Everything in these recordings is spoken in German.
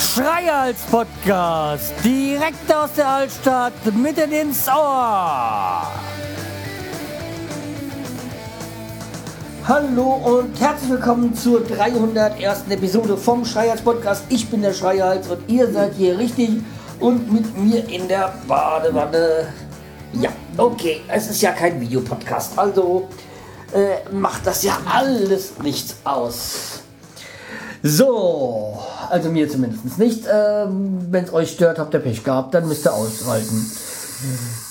Schreihals Podcast, direkt aus der Altstadt, mitten ins Ohr. Hallo und herzlich willkommen zur 301. Episode vom Schreihals Podcast. Ich bin der Schreihals und ihr seid hier richtig und mit mir in der Badewanne. Ja, okay, es ist ja kein Videopodcast, also äh, macht das ja alles nichts aus. So, also mir zumindest nicht. Ähm, Wenn es euch stört, habt ihr Pech gehabt, dann müsst ihr aushalten.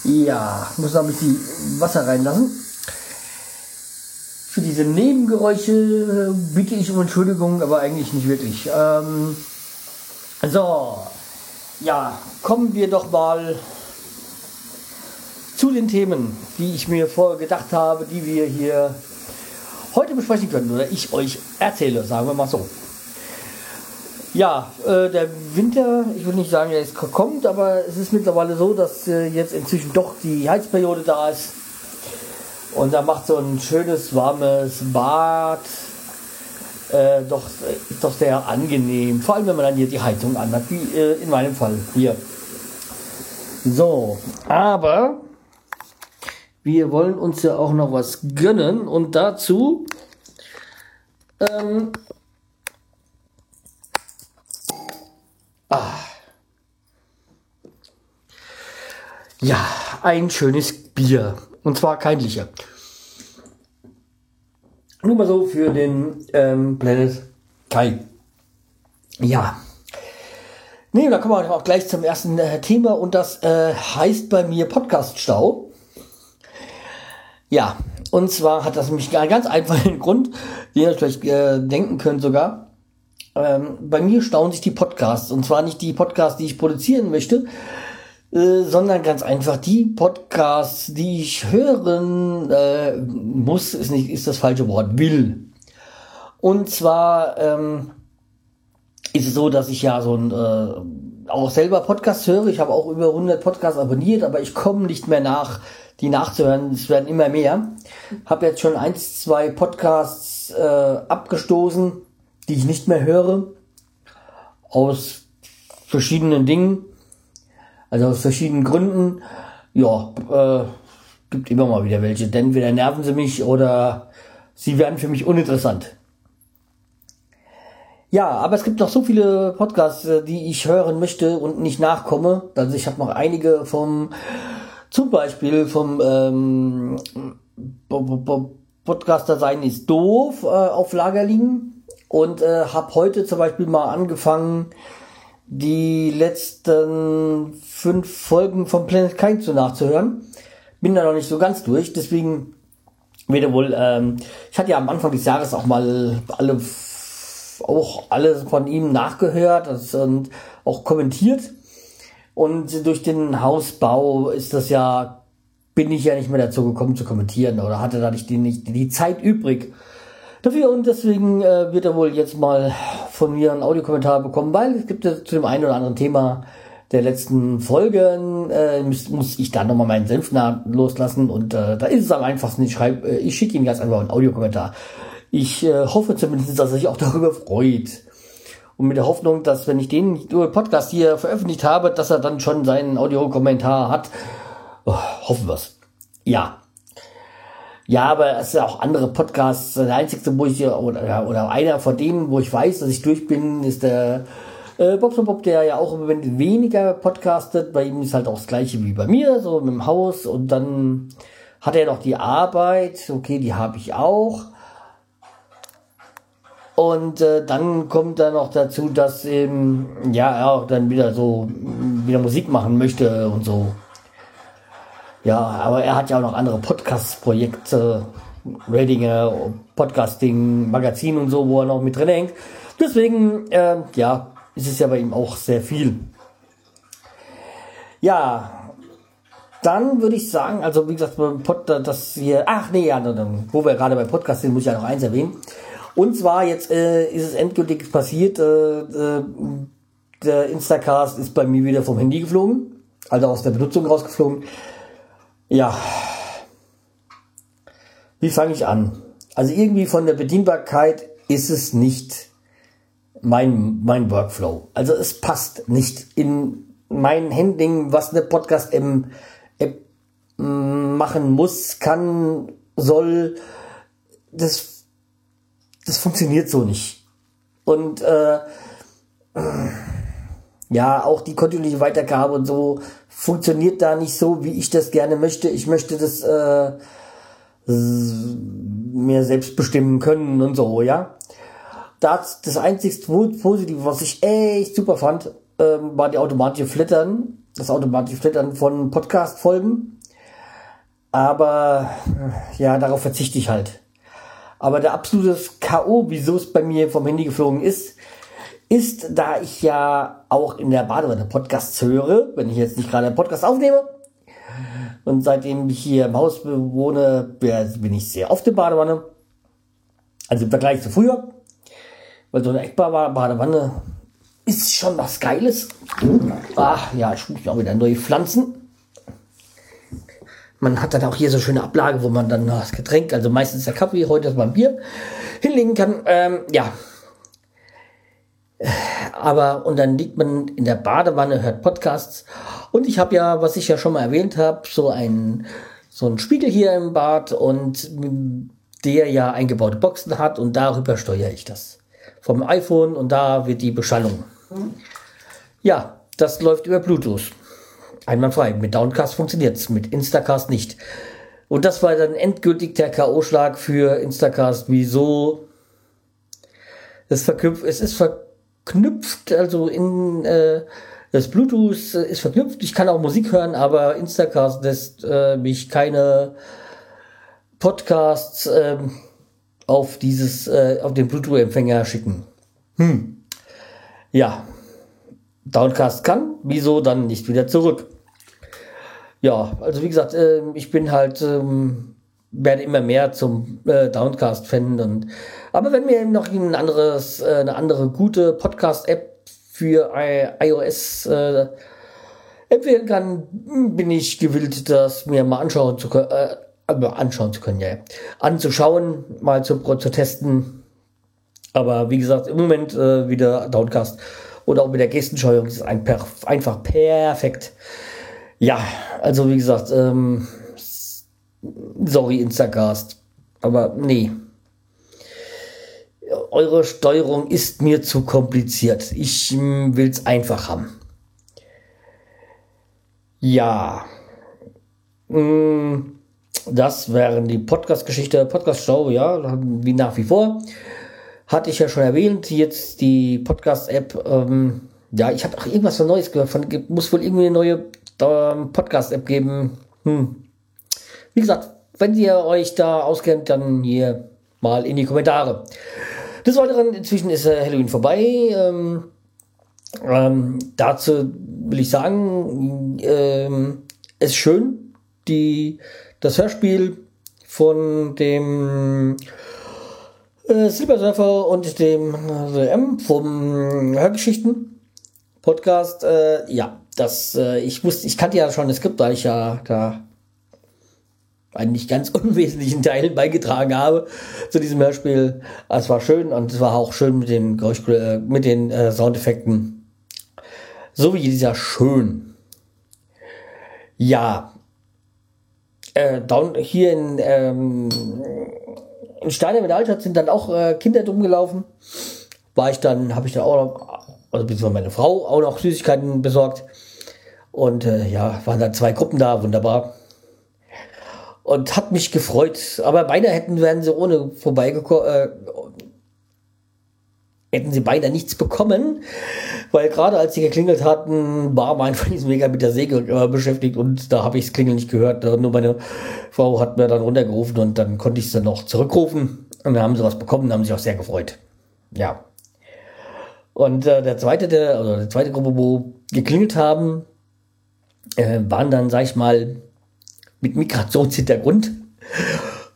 Ja, muss noch ein bisschen Wasser reinlassen. Für diese Nebengeräusche äh, bitte ich um Entschuldigung, aber eigentlich nicht wirklich. Ähm, so, ja, kommen wir doch mal zu den Themen, die ich mir vorher gedacht habe, die wir hier heute besprechen können oder ich euch erzähle, sagen wir mal so. Ja, äh, der Winter, ich will nicht sagen, er ist kommt, aber es ist mittlerweile so, dass äh, jetzt inzwischen doch die Heizperiode da ist. Und da macht so ein schönes, warmes Bad äh, doch, doch sehr angenehm. Vor allem, wenn man dann hier die Heizung anhat, wie äh, in meinem Fall hier. So, aber wir wollen uns ja auch noch was gönnen und dazu ähm, ah, ja, ein schönes Bier. Und zwar kein Licher. Nur mal so für den ähm, Planet Kai. Ja. Nee, da kommen wir auch gleich zum ersten äh, Thema und das äh, heißt bei mir Podcast-Stau. Ja, und zwar hat das nämlich einen ganz einfachen Grund, den ihr vielleicht äh, denken könnt sogar. Ähm, bei mir stauen sich die Podcasts und zwar nicht die Podcasts, die ich produzieren möchte, äh, sondern ganz einfach die Podcasts, die ich hören äh, muss, ist nicht ist das falsche Wort, will. Und zwar ähm, ist es so, dass ich ja so ein äh, auch selber Podcasts höre. Ich habe auch über 100 Podcasts abonniert, aber ich komme nicht mehr nach, die nachzuhören. Es werden immer mehr. Habe jetzt schon eins, zwei Podcasts äh, abgestoßen, die ich nicht mehr höre aus verschiedenen Dingen. Also aus verschiedenen Gründen. Ja, äh, gibt immer mal wieder welche. Denn entweder nerven sie mich oder sie werden für mich uninteressant. Ja, aber es gibt noch so viele Podcasts, äh, die ich hören möchte und nicht nachkomme. Also ich habe noch einige vom, zum Beispiel vom ähm, Podcaster sein ist doof äh, auf Lager liegen und äh, habe heute zum Beispiel mal angefangen, die letzten fünf Folgen von Planet Kind zu nachzuhören. Bin da noch nicht so ganz durch, deswegen werde wohl, ähm, ich hatte ja am Anfang des Jahres auch mal alle, auch alles von ihm nachgehört und auch kommentiert. Und durch den Hausbau ist das ja, bin ich ja nicht mehr dazu gekommen zu kommentieren oder hatte da nicht die, nicht die Zeit übrig dafür und deswegen äh, wird er wohl jetzt mal von mir einen Audiokommentar bekommen, weil es gibt ja zu dem einen oder anderen Thema der letzten Folgen äh, muss, muss ich da nochmal meinen Senf loslassen und äh, da ist es am einfachsten. Ich schreibe, äh, ich schicke ihm ganz einfach einen Audiokommentar. Ich äh, hoffe zumindest, dass er sich auch darüber freut. Und mit der Hoffnung, dass wenn ich den Podcast hier veröffentlicht habe, dass er dann schon seinen Audiokommentar hat. Oh, hoffen wir's. Ja, ja, aber es sind auch andere Podcasts. Der einzige, wo ich, oder, oder einer von denen, wo ich weiß, dass ich durch bin, ist der äh, Bob Bob, der ja auch im Moment weniger podcastet. Bei ihm ist halt auch das gleiche wie bei mir, so mit dem Haus. Und dann hat er noch die Arbeit. Okay, die habe ich auch. Und äh, dann kommt dann noch dazu, dass eben, ja, er auch dann wieder so wieder Musik machen möchte und so. Ja, aber er hat ja auch noch andere Podcast-Projekte, Ratinger, Podcasting, Magazin und so, wo er noch mit drin hängt. Deswegen, äh, ja, ist es ja bei ihm auch sehr viel. Ja, dann würde ich sagen, also wie gesagt, das hier, ach nee, ja, wo wir gerade bei Podcast sind, muss ich ja noch eins erwähnen. Und zwar jetzt äh, ist es endgültig passiert, äh, äh, der Instacast ist bei mir wieder vom Handy geflogen, also aus der Benutzung rausgeflogen. Ja. Wie fange ich an? Also irgendwie von der Bedienbarkeit ist es nicht mein, mein Workflow. Also es passt nicht in mein Handling, was eine Podcast-App machen muss, kann, soll. Das, das funktioniert so nicht. Und äh, ja, auch die kontinuierliche Weitergabe und so funktioniert da nicht so, wie ich das gerne möchte. Ich möchte das äh, mir selbst bestimmen können und so, ja. Das, das einzigste Positive, was ich echt super fand, ähm, war die automatische Flittern, das automatische Flittern von Podcast-Folgen. Aber ja, darauf verzichte ich halt. Aber der absolute K.O., wieso es bei mir vom Handy geflogen ist, ist, da ich ja auch in der Badewanne Podcasts höre, wenn ich jetzt nicht gerade einen Podcast aufnehme. Und seitdem ich hier im Haus wohne, bin ich sehr oft in Badewanne. Also im Vergleich zu früher. Weil so eine Eckbadewanne ist schon was Geiles. Ach ja, ich muss auch wieder neue Pflanzen. Man hat dann auch hier so schöne Ablage, wo man dann das Getränk, also meistens der Kaffee, heute ist mein Bier, hinlegen kann. Ähm, ja, aber und dann liegt man in der Badewanne, hört Podcasts und ich habe ja, was ich ja schon mal erwähnt habe, so ein so ein Spiegel hier im Bad und der ja eingebaute Boxen hat und darüber steuere ich das vom iPhone und da wird die Beschallung. Ja, das läuft über Bluetooth. Einwandfrei. Mit Downcast funktioniert's, mit Instacast nicht. Und das war dann endgültig der K.O.-Schlag für Instacast. Wieso? Es, verknüpft, es ist ver verknüpft, also in äh, das Bluetooth ist verknüpft. Ich kann auch Musik hören, aber Instacast lässt äh, mich keine Podcasts äh, auf dieses äh, auf den Bluetooth-Empfänger schicken. Hm. Ja, Downcast kann, wieso dann nicht wieder zurück? Ja, also wie gesagt, äh, ich bin halt ähm, werde immer mehr zum äh, Downcast-Fan und aber wenn mir noch ein anderes, äh, eine andere gute Podcast-App für iOS äh, empfehlen kann, bin ich gewillt, das mir mal anschauen zu können, äh, anschauen zu können, ja, anzuschauen, mal zu, zu testen. Aber wie gesagt, im Moment äh, wieder Downcast oder auch mit der Gestensteuerung ist ein per einfach perfekt. Ja, also wie gesagt, ähm, sorry Instacast, aber nee, eure Steuerung ist mir zu kompliziert. Ich hm, will es einfach haben. Ja. Hm, das wären die Podcast-Geschichte, Podcast-Show, ja, wie nach wie vor. Hatte ich ja schon erwähnt, jetzt die Podcast-App. Ähm, ja, ich habe auch irgendwas von Neues gehört. Von, muss wohl irgendwie eine neue ähm, Podcast-App geben. Hm. Wie gesagt, wenn ihr euch da auskennt, dann hier mal in die Kommentare. Des Weiteren, inzwischen ist äh, Halloween vorbei. Ähm, ähm, dazu will ich sagen, ähm, es ist schön, die, das Hörspiel von dem äh, Silbersurfer und dem äh, M vom Hörgeschichten Podcast. Äh, ja, das, äh, ich wusste, ich kannte ja schon das Skript, weil ich ja da einen nicht ganz unwesentlichen Teil beigetragen habe zu diesem Hörspiel. Es war schön und es war auch schön mit den, äh, mit den äh, Soundeffekten. So wie dieser schön. Ja. Äh, down, hier in, ähm, in Steiner mit Altstadt sind dann auch äh, Kinder drum gelaufen. War ich dann, habe ich dann auch noch, also beziehungsweise meine Frau auch noch Süßigkeiten besorgt. Und äh, ja, waren dann zwei Gruppen da, wunderbar und hat mich gefreut. Aber beinahe hätten wären sie ohne vorbeigekommen. Äh, hätten sie beinahe nichts bekommen, weil gerade als sie geklingelt hatten, war mein Mega mit der Säge äh, beschäftigt und da habe ich das Klingeln nicht gehört. Nur meine Frau hat mir dann runtergerufen und dann konnte ich sie noch zurückrufen und dann haben sie was bekommen, haben sich auch sehr gefreut. Ja. Und äh, der zweite, der, also die zweite Gruppe, wo geklingelt haben, äh, waren dann, sag ich mal, mit Migrationshintergrund.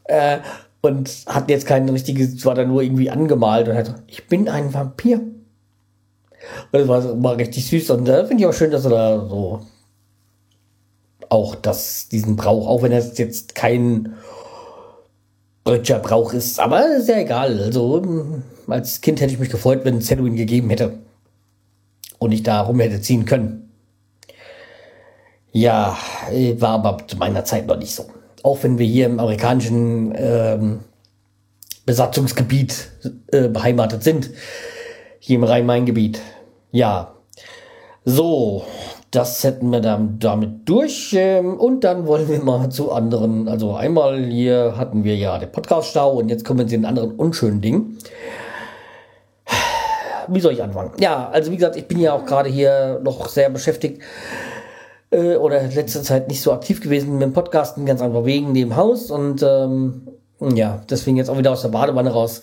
Äh, und hat jetzt kein richtiges, war da nur irgendwie angemalt und hat ich bin ein Vampir. Und das war, war richtig süß und äh, finde ich auch schön, dass er da so auch das, diesen Brauch, auch wenn es jetzt kein deutscher Brauch ist. Aber ist ja egal. Also als Kind hätte ich mich gefreut, wenn es Halloween gegeben hätte. Und ich da rum hätte ziehen können. Ja, war aber zu meiner Zeit noch nicht so. Auch wenn wir hier im amerikanischen ähm, Besatzungsgebiet äh, beheimatet sind. Hier im Rhein-Main-Gebiet. Ja. So, das hätten wir dann damit durch. Ähm, und dann wollen wir mal zu anderen. Also einmal hier hatten wir ja den Podcast-Stau und jetzt kommen wir zu den anderen unschönen Dingen. Wie soll ich anfangen? Ja, also wie gesagt, ich bin ja auch gerade hier noch sehr beschäftigt äh, oder letzte Zeit nicht so aktiv gewesen mit dem Podcasten, ganz einfach wegen dem Haus und ähm, ja, deswegen jetzt auch wieder aus der Badewanne raus,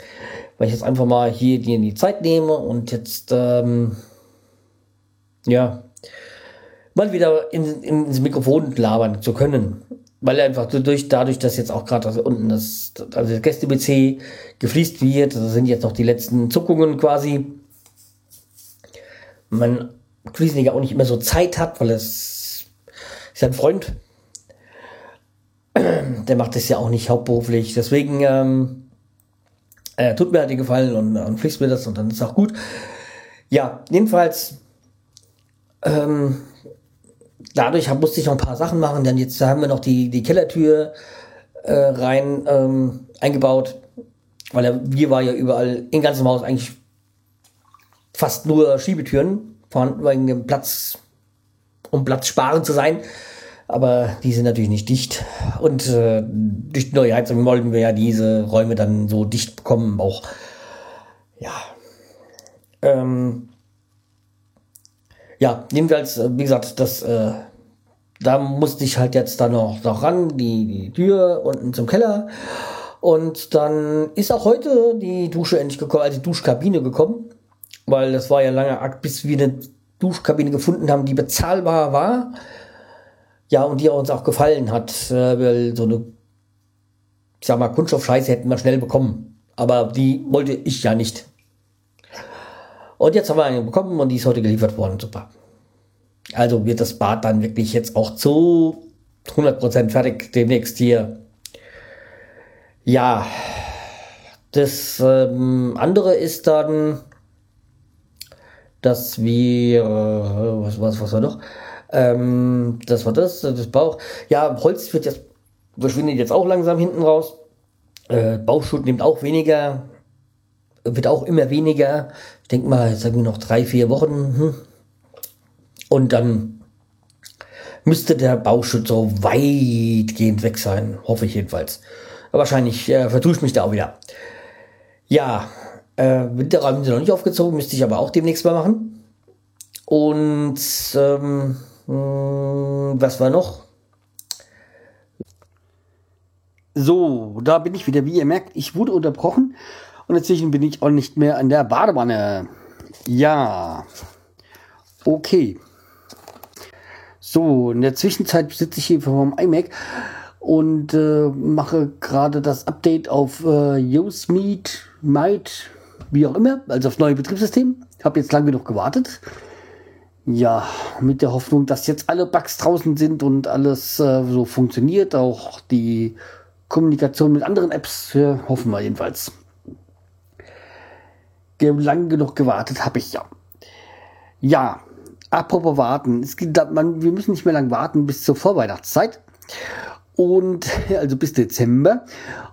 weil ich jetzt einfach mal hier die, die Zeit nehme und jetzt ähm, ja mal wieder in, in, ins Mikrofon labern zu können. Weil einfach durch, dadurch, dass jetzt auch gerade unten das, also das Gäste-BC gefliest wird, das sind jetzt noch die letzten Zuckungen quasi. Man Fliesenleger auch nicht mehr so Zeit hat, weil es ist ja ein Freund. Der macht das ja auch nicht hauptberuflich. Deswegen ähm, äh, tut mir halt den Gefallen und, und fließt mir das und dann ist auch gut. Ja, jedenfalls ähm, dadurch hab, musste ich noch ein paar Sachen machen. Dann jetzt haben wir noch die, die Kellertür äh, rein ähm, eingebaut, weil der Bier war ja überall im ganzen Haus eigentlich fast nur Schiebetüren vorhanden, wegen dem Platz, um Platz sparen zu sein. Aber die sind natürlich nicht dicht. Und äh, durch die neue Heizung wollten wir ja diese Räume dann so dicht bekommen. Auch, ja. Ähm, ja, jedenfalls, äh, wie gesagt, das, äh, da musste ich halt jetzt dann noch, noch ran, die, die Tür unten zum Keller. Und dann ist auch heute die Dusche endlich gekommen, also die Duschkabine gekommen. Weil das war ja lange Akt, bis wir eine Duschkabine gefunden haben, die bezahlbar war. Ja, und die uns auch gefallen hat, äh, weil so eine, ich sag mal, Kunststoffscheiße hätten wir schnell bekommen. Aber die wollte ich ja nicht. Und jetzt haben wir eine bekommen und die ist heute geliefert worden. Super. Also wird das Bad dann wirklich jetzt auch zu 100% fertig demnächst hier. Ja, das ähm, andere ist dann, dass wir, äh, was, was, was war noch? Ähm, das war das, das Bauch. Ja, Holz wird jetzt, verschwindet jetzt auch langsam hinten raus. Äh, Bauschutt nimmt auch weniger, wird auch immer weniger. Ich denke mal, jetzt sagen wir noch drei, vier Wochen. Hm. Und dann müsste der Bauschutz so weitgehend weg sein. Hoffe ich jedenfalls. Wahrscheinlich äh, vertue ich mich da auch wieder. Ja, äh, Winterräume sind noch nicht aufgezogen, müsste ich aber auch demnächst mal machen. Und ähm, hm, was war noch? So, da bin ich wieder. Wie ihr merkt, ich wurde unterbrochen und inzwischen bin ich auch nicht mehr an der Badewanne. Ja. Okay. So, in der Zwischenzeit sitze ich hier vor meinem iMac und äh, mache gerade das Update auf äh, Yosemite, Might, wie auch immer, also aufs neue Betriebssystem. Habe jetzt lange genug gewartet. Ja, mit der Hoffnung, dass jetzt alle Bugs draußen sind und alles äh, so funktioniert. Auch die Kommunikation mit anderen Apps, äh, hoffen wir jedenfalls lang genug gewartet habe ich ja. Ja, apropos warten. Es gibt, man, wir müssen nicht mehr lang warten bis zur Vorweihnachtszeit. Und also bis Dezember.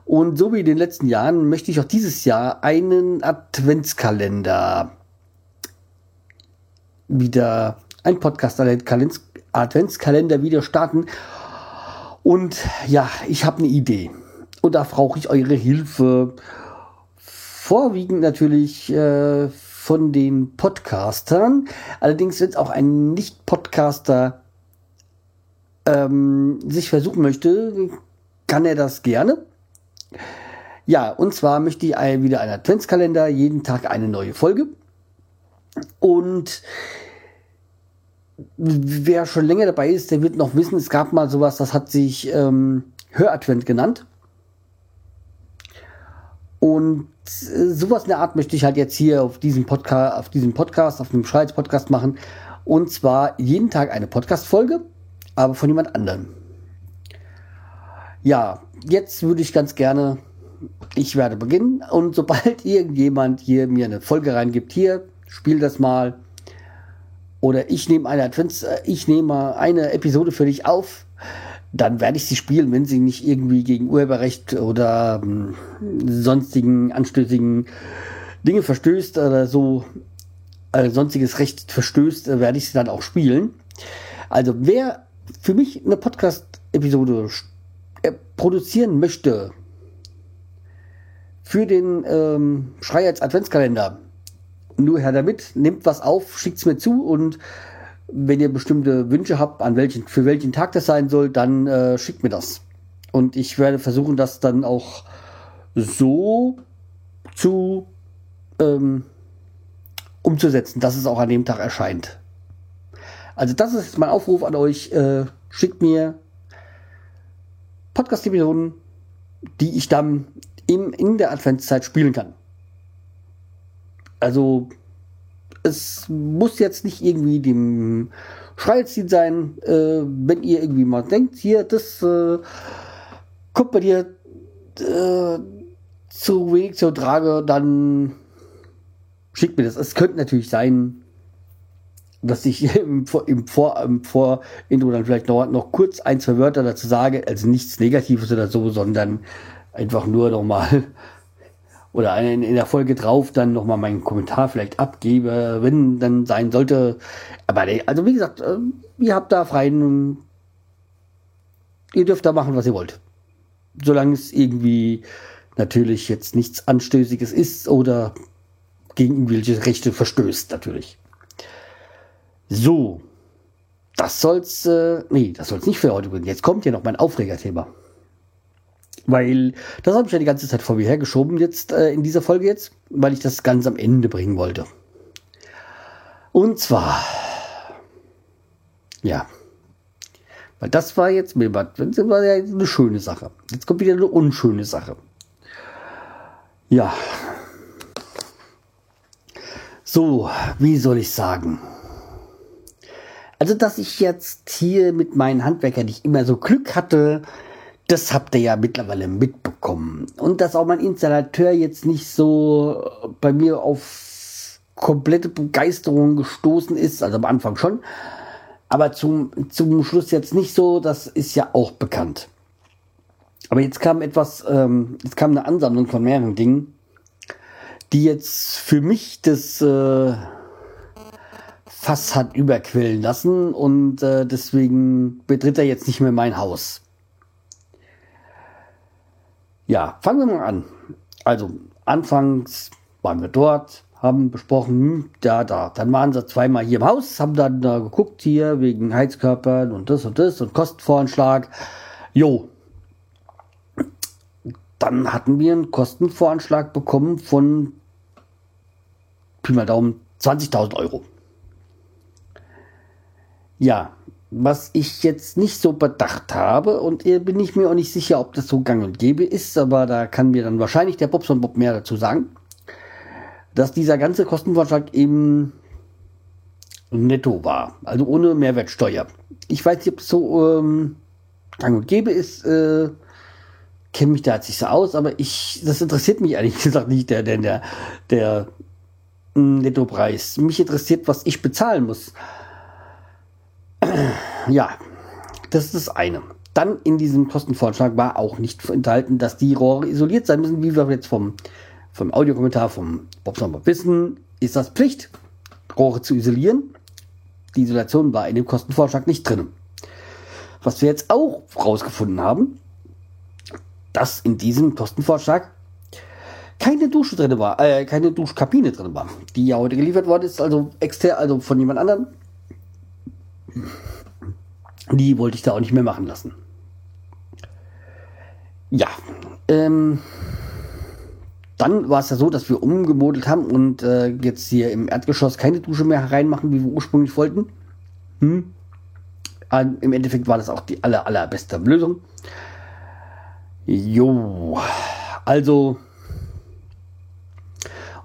Und so wie in den letzten Jahren möchte ich auch dieses Jahr einen Adventskalender wieder, ein Podcast-Adventskalender wieder starten. Und ja, ich habe eine Idee. Und da brauche ich eure Hilfe vorwiegend natürlich äh, von den Podcastern. Allerdings, wenn auch ein Nicht-Podcaster ähm, sich versuchen möchte, kann er das gerne. Ja, und zwar möchte ich wieder einen Adventskalender, jeden Tag eine neue Folge. Und wer schon länger dabei ist, der wird noch wissen, es gab mal sowas, das hat sich ähm, Höradvent genannt. Und äh, sowas in der Art möchte ich halt jetzt hier auf diesem Podcast, auf diesem Podcast, auf dem Schreiz Podcast machen. Und zwar jeden Tag eine Podcast-Folge, aber von jemand anderem. Ja, jetzt würde ich ganz gerne ich werde beginnen und sobald irgendjemand hier mir eine Folge reingibt, hier, spiel das mal. Oder ich nehme eine Advents, äh, ich nehme eine Episode für dich auf, dann werde ich sie spielen, wenn sie nicht irgendwie gegen Urheberrecht oder ähm, sonstigen anstößigen Dinge verstößt oder so äh, sonstiges Recht verstößt, äh, werde ich sie dann auch spielen. Also wer für mich eine Podcast-Episode äh, produzieren möchte für den ähm, Schreierz Adventskalender, nur her damit, nehmt was auf, schickt's mir zu und wenn ihr bestimmte Wünsche habt, an welchen, für welchen Tag das sein soll, dann äh, schickt mir das. Und ich werde versuchen, das dann auch so zu ähm, umzusetzen, dass es auch an dem Tag erscheint. Also das ist mein Aufruf an euch. Äh, schickt mir Podcast-Episoden, die ich dann im, in der Adventszeit spielen kann. Also es muss jetzt nicht irgendwie dem Schreilziel sein, äh, wenn ihr irgendwie mal denkt, hier, das äh, kommt bei dir äh, zu wenig zur Trage, dann schickt mir das. Es könnte natürlich sein, dass ich im, im, Vor, im Vor-Intro dann vielleicht noch, noch kurz ein, zwei Wörter dazu sage, also nichts Negatives oder so, sondern einfach nur nochmal oder in, in der Folge drauf dann nochmal meinen Kommentar vielleicht abgebe, wenn dann sein sollte. Aber also wie gesagt, äh, ihr habt da freien, ihr dürft da machen, was ihr wollt. Solange es irgendwie natürlich jetzt nichts Anstößiges ist oder gegen irgendwelche Rechte verstößt, natürlich. So. Das soll's, äh, nee, das soll's nicht für heute bringen. Jetzt kommt hier noch mein Aufregerthema. Weil das habe ich ja die ganze Zeit vor mir hergeschoben jetzt äh, in dieser Folge jetzt, weil ich das ganz am Ende bringen wollte. Und zwar, ja, weil das war jetzt, das war ja eine schöne Sache. Jetzt kommt wieder eine unschöne Sache. Ja. So, wie soll ich sagen? Also, dass ich jetzt hier mit meinen Handwerkern nicht immer so Glück hatte, das habt ihr ja mittlerweile mitbekommen. Und dass auch mein Installateur jetzt nicht so bei mir auf komplette Begeisterung gestoßen ist, also am Anfang schon, aber zum, zum Schluss jetzt nicht so, das ist ja auch bekannt. Aber jetzt kam etwas, ähm, jetzt kam eine Ansammlung von mehreren Dingen, die jetzt für mich das äh, Fass hat überquillen lassen und äh, deswegen betritt er jetzt nicht mehr mein Haus. Ja, fangen wir mal an. Also, anfangs waren wir dort, haben besprochen, hm, da, da. Dann waren sie zweimal hier im Haus, haben dann da geguckt hier wegen Heizkörpern und das und das und Kostenvoranschlag. Jo. Dann hatten wir einen Kostenvoranschlag bekommen von Pi mal Daumen 20.000 Euro. Ja, was ich jetzt nicht so bedacht habe und bin ich mir auch nicht sicher, ob das so gang und gäbe ist, aber da kann mir dann wahrscheinlich der Bobson Bob mehr dazu sagen, dass dieser ganze Kostenvorschlag eben netto war, also ohne Mehrwertsteuer. Ich weiß nicht, ob es so ähm, gang und gäbe ist, äh, kenne mich da jetzt nicht so aus, aber ich, das interessiert mich ehrlich gesagt nicht, der, der, der, der Nettopreis. Mich interessiert, was ich bezahlen muss. Ja, das ist das eine. Dann in diesem Kostenvorschlag war auch nicht enthalten, dass die Rohre isoliert sein müssen, wie wir jetzt vom, vom Audiokommentar vom Bob Sommer wissen, ist das Pflicht, Rohre zu isolieren. Die Isolation war in dem Kostenvorschlag nicht drin. Was wir jetzt auch rausgefunden haben, dass in diesem Kostenvorschlag keine Dusche drin war, äh, keine Duschkabine drin war, die ja heute geliefert worden ist, also extern, also von jemand anderem die wollte ich da auch nicht mehr machen lassen. Ja, ähm, dann war es ja so, dass wir umgemodelt haben und äh, jetzt hier im Erdgeschoss keine Dusche mehr reinmachen, wie wir ursprünglich wollten. Hm. Im Endeffekt war das auch die aller, allerbeste Lösung. Jo, also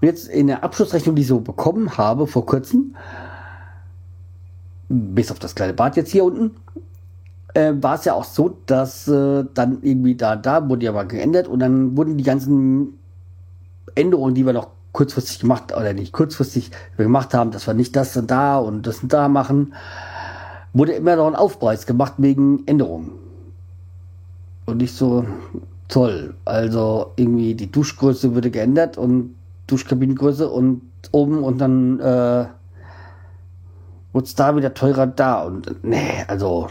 und jetzt in der Abschlussrechnung, die ich so bekommen habe vor kurzem, bis auf das kleine Bad jetzt hier unten, äh, war es ja auch so, dass äh, dann irgendwie da, da wurde ja mal geändert und dann wurden die ganzen Änderungen, die wir noch kurzfristig gemacht, oder nicht kurzfristig gemacht haben, dass wir nicht das und da und das und da machen, wurde immer noch ein Aufpreis gemacht wegen Änderungen. Und nicht so toll. Also irgendwie die Duschgröße würde geändert und Duschkabinengröße und oben und dann äh, wurde es da wieder teurer da und nee, also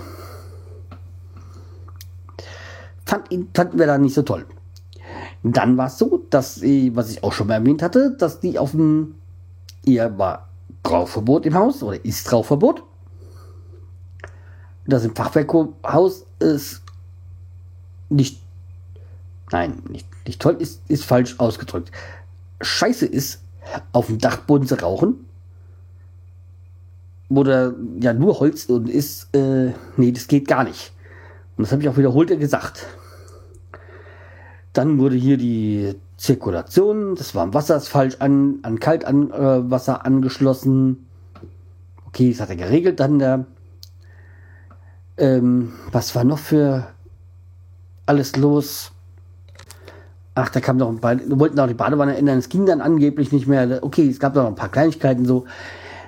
fand ihn, fanden wir da nicht so toll. Dann war es so, dass, sie, was ich auch schon mal erwähnt hatte, dass die auf dem, ihr war Rauchverbot im Haus oder ist Rauchverbot. Das im Fachwerkhaus ist nicht, nein, nicht, nicht toll, ist, ist falsch ausgedrückt. Scheiße ist, auf dem Dachboden zu rauchen, wo da ja nur Holz und ist, äh, nee, das geht gar nicht. Und das habe ich auch wiederholt gesagt. Dann wurde hier die Zirkulation, das war Wasser ist falsch an, an Kaltwasser äh, angeschlossen. Okay, das hat er geregelt. Dann der, ähm, was war noch für alles los? Ach, da kam noch ein paar, wollten auch die Badewanne ändern. Es ging dann angeblich nicht mehr. Okay, es gab noch ein paar Kleinigkeiten so.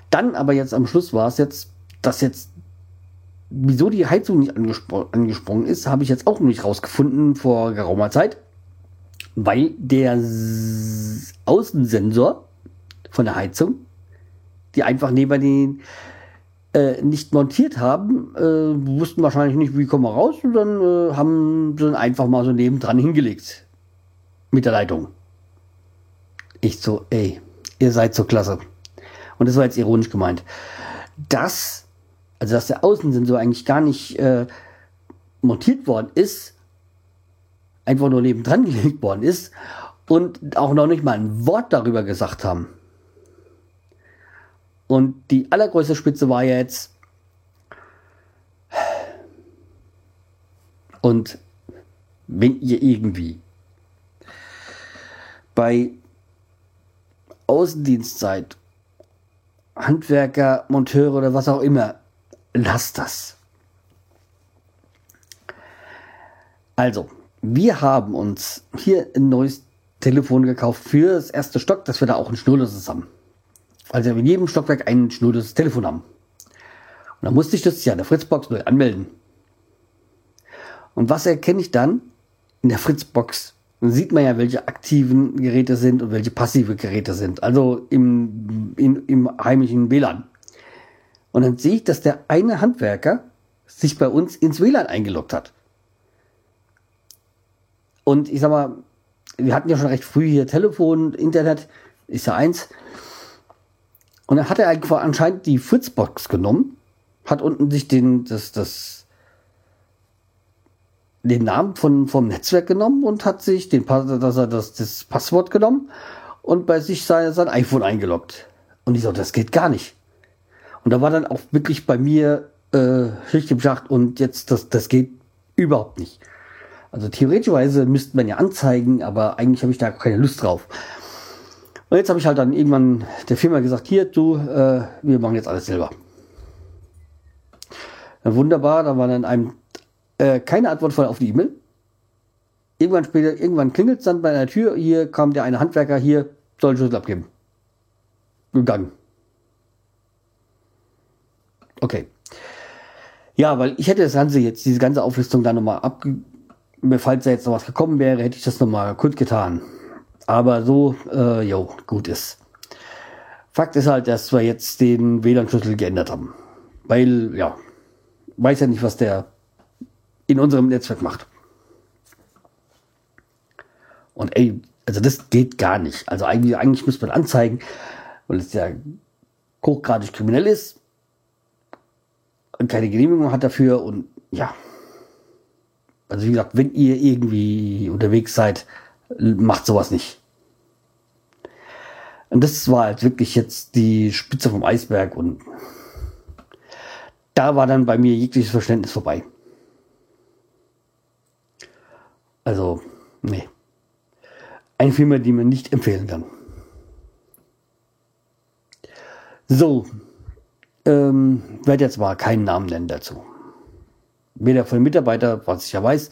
Dann aber jetzt am Schluss war es jetzt, dass jetzt wieso die Heizung nicht angespro angesprungen ist, habe ich jetzt auch nicht rausgefunden vor geraumer Zeit. Weil der Außensensor von der Heizung, die einfach neben den äh, nicht montiert haben, äh, wussten wahrscheinlich nicht, wie kommen wir raus und dann äh, haben sie dann einfach mal so nebendran hingelegt. Mit der Leitung. Ich so, ey, ihr seid so klasse. Und das war jetzt ironisch gemeint. Das also dass der Außensensor eigentlich gar nicht äh, montiert worden ist, einfach nur nebendran gelegt worden ist und auch noch nicht mal ein Wort darüber gesagt haben. Und die allergrößte Spitze war jetzt, und wenn ihr irgendwie bei Außendienst seid, Handwerker, Monteure oder was auch immer, lass das. Also, wir haben uns hier ein neues Telefon gekauft für das erste Stock, dass wir da auch ein schnurloses haben. Also in jedem Stockwerk ein schnurloses Telefon haben. Und dann musste ich das ja in der Fritzbox neu anmelden. Und was erkenne ich dann? In der Fritzbox dann sieht man ja, welche aktiven Geräte sind und welche passive Geräte sind. Also im, in, im heimischen WLAN. Und dann sehe ich, dass der eine Handwerker sich bei uns ins WLAN eingeloggt hat. Und ich sag mal, wir hatten ja schon recht früh hier Telefon, Internet, ist ja eins. Und dann hat er einfach anscheinend die Fritzbox genommen, hat unten sich den, das, das, den Namen von, vom Netzwerk genommen und hat sich den, dass er das, das Passwort genommen und bei sich sein, sein iPhone eingeloggt. Und ich so, das geht gar nicht. Und da war dann auch wirklich bei mir äh, Schicht im Schacht und jetzt, das, das geht überhaupt nicht. Also theoretischerweise müsste man ja anzeigen, aber eigentlich habe ich da keine Lust drauf. Und jetzt habe ich halt dann irgendwann der Firma gesagt, hier, du, äh, wir machen jetzt alles selber. Ja, wunderbar, da war dann einem äh, keine Antwort voll auf die E-Mail. Irgendwann später, irgendwann klingelt es dann bei der Tür, hier kam der eine Handwerker, hier soll Schlüssel abgeben. Gegangen. Okay. Ja, weil ich hätte das Ganze jetzt, diese ganze Auflistung da nochmal abge... Falls da jetzt noch was gekommen wäre, hätte ich das nochmal kurz getan. Aber so, äh, jo, gut ist. Fakt ist halt, dass wir jetzt den WLAN-Schlüssel geändert haben. Weil, ja, weiß ja nicht, was der in unserem Netzwerk macht. Und ey, also das geht gar nicht. Also eigentlich, eigentlich muss man anzeigen, weil es ja hochgradig kriminell ist keine Genehmigung hat dafür und ja. Also wie gesagt, wenn ihr irgendwie unterwegs seid, macht sowas nicht. Und das war halt wirklich jetzt die Spitze vom Eisberg und da war dann bei mir jegliches Verständnis vorbei. Also, nee. Eine Firma, die man nicht empfehlen kann. So, ähm, werde jetzt mal keinen Namen nennen dazu. weder von den Mitarbeitern, was ich ja weiß,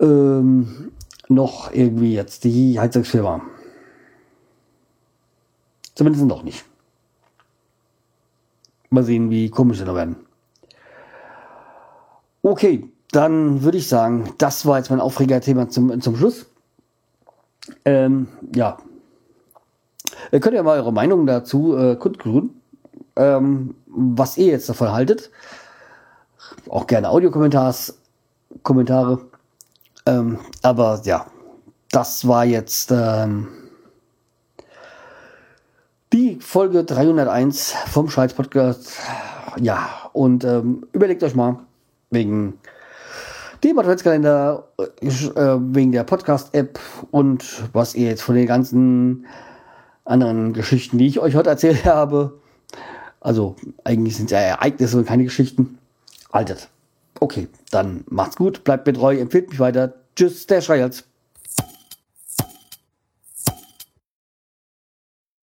ähm, noch irgendwie jetzt die Heizungsfirma. Zumindest noch nicht. Mal sehen, wie komisch sie noch werden. Okay, dann würde ich sagen, das war jetzt mein Aufregerthema zum, zum Schluss. Ähm, ja. Ihr könnt ja mal eure Meinung dazu äh, kundtun, ähm, was ihr jetzt davon haltet. Auch gerne Audiokommentars, Kommentare. Ähm, aber ja, das war jetzt ähm, die Folge 301 vom Schweiz Podcast. Ja, und ähm, überlegt euch mal wegen dem Adventskalender, äh, wegen der Podcast-App und was ihr jetzt von den ganzen anderen Geschichten, die ich euch heute erzählt habe. Also eigentlich sind es ja Ereignisse und keine Geschichten. Haltet. Okay, dann macht's gut, bleibt mir treu, empfiehlt mich weiter. Tschüss, der Schreihals.